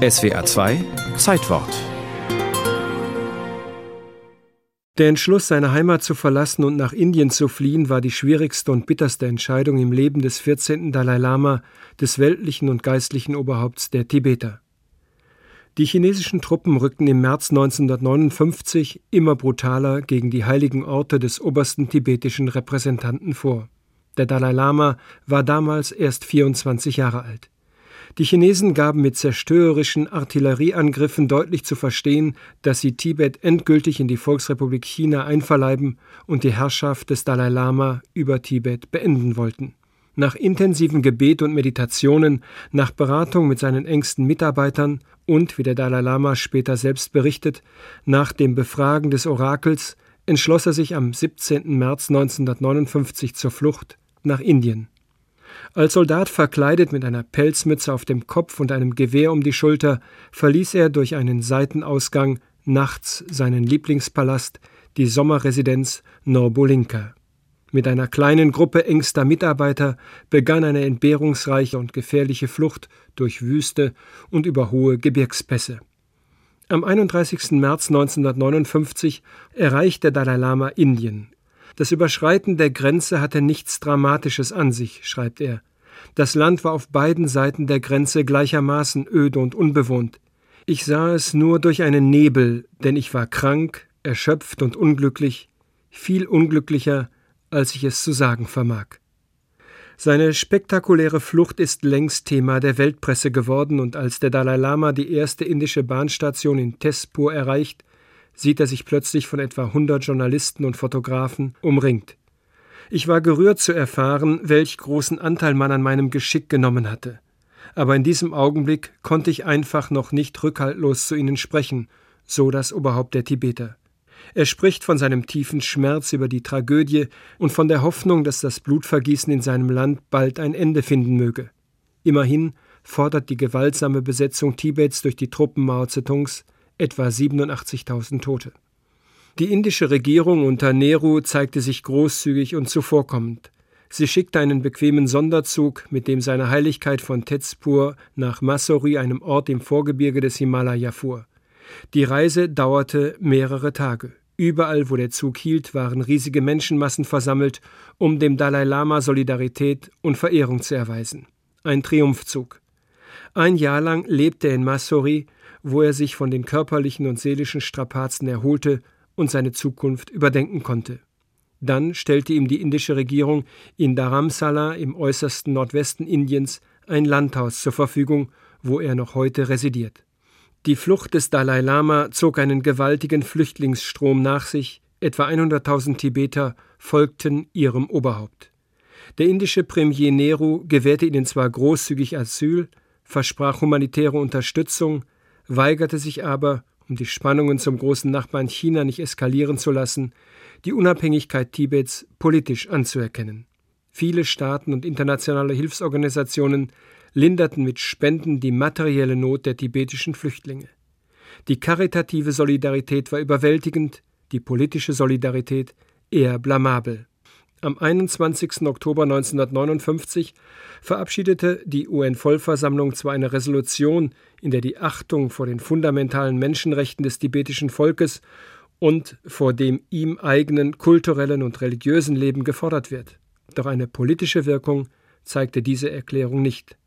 SWA 2 Zeitwort Der Entschluss, seine Heimat zu verlassen und nach Indien zu fliehen, war die schwierigste und bitterste Entscheidung im Leben des 14. Dalai Lama, des weltlichen und geistlichen Oberhaupts der Tibeter. Die chinesischen Truppen rückten im März 1959 immer brutaler gegen die heiligen Orte des obersten tibetischen Repräsentanten vor. Der Dalai Lama war damals erst 24 Jahre alt. Die Chinesen gaben mit zerstörerischen Artillerieangriffen deutlich zu verstehen, dass sie Tibet endgültig in die Volksrepublik China einverleiben und die Herrschaft des Dalai Lama über Tibet beenden wollten. Nach intensiven Gebet und Meditationen, nach Beratung mit seinen engsten Mitarbeitern und, wie der Dalai Lama später selbst berichtet, nach dem Befragen des Orakels entschloss er sich am 17. März 1959 zur Flucht nach Indien. Als Soldat verkleidet mit einer Pelzmütze auf dem Kopf und einem Gewehr um die Schulter verließ er durch einen Seitenausgang nachts seinen Lieblingspalast, die Sommerresidenz Norbolinka. Mit einer kleinen Gruppe engster Mitarbeiter begann eine entbehrungsreiche und gefährliche Flucht durch Wüste und über hohe Gebirgspässe. Am 31. März 1959 erreichte Dalai Lama Indien. Das Überschreiten der Grenze hatte nichts Dramatisches an sich, schreibt er. Das Land war auf beiden Seiten der Grenze gleichermaßen öde und unbewohnt. Ich sah es nur durch einen Nebel, denn ich war krank, erschöpft und unglücklich, viel unglücklicher, als ich es zu sagen vermag. Seine spektakuläre Flucht ist längst Thema der Weltpresse geworden, und als der Dalai Lama die erste indische Bahnstation in Tezpur erreicht, sieht er sich plötzlich von etwa 100 Journalisten und Fotografen umringt. Ich war gerührt zu erfahren, welch großen Anteil man an meinem Geschick genommen hatte. Aber in diesem Augenblick konnte ich einfach noch nicht rückhaltlos zu ihnen sprechen, so das Oberhaupt der Tibeter. Er spricht von seinem tiefen Schmerz über die Tragödie und von der Hoffnung, dass das Blutvergießen in seinem Land bald ein Ende finden möge. Immerhin fordert die gewaltsame Besetzung Tibets durch die Truppen Mao Zedongs etwa 87.000 Tote. Die indische Regierung unter Nehru zeigte sich großzügig und zuvorkommend. Sie schickte einen bequemen Sonderzug, mit dem seine Heiligkeit von Tezpur nach Masori, einem Ort im Vorgebirge des Himalaya, fuhr. Die Reise dauerte mehrere Tage. Überall, wo der Zug hielt, waren riesige Menschenmassen versammelt, um dem Dalai Lama Solidarität und Verehrung zu erweisen. Ein Triumphzug. Ein Jahr lang lebte er in Masori wo er sich von den körperlichen und seelischen Strapazen erholte und seine Zukunft überdenken konnte. Dann stellte ihm die indische Regierung in Dharamsala im äußersten Nordwesten Indiens ein Landhaus zur Verfügung, wo er noch heute residiert. Die Flucht des Dalai Lama zog einen gewaltigen Flüchtlingsstrom nach sich, etwa 100.000 Tibeter folgten ihrem Oberhaupt. Der indische Premier Nehru gewährte ihnen zwar großzügig Asyl, versprach humanitäre Unterstützung, weigerte sich aber, um die Spannungen zum großen Nachbarn China nicht eskalieren zu lassen, die Unabhängigkeit Tibets politisch anzuerkennen. Viele Staaten und internationale Hilfsorganisationen linderten mit Spenden die materielle Not der tibetischen Flüchtlinge. Die karitative Solidarität war überwältigend, die politische Solidarität eher blamabel. Am 21. Oktober 1959 verabschiedete die UN-Vollversammlung zwar eine Resolution, in der die Achtung vor den fundamentalen Menschenrechten des tibetischen Volkes und vor dem ihm eigenen kulturellen und religiösen Leben gefordert wird. Doch eine politische Wirkung zeigte diese Erklärung nicht.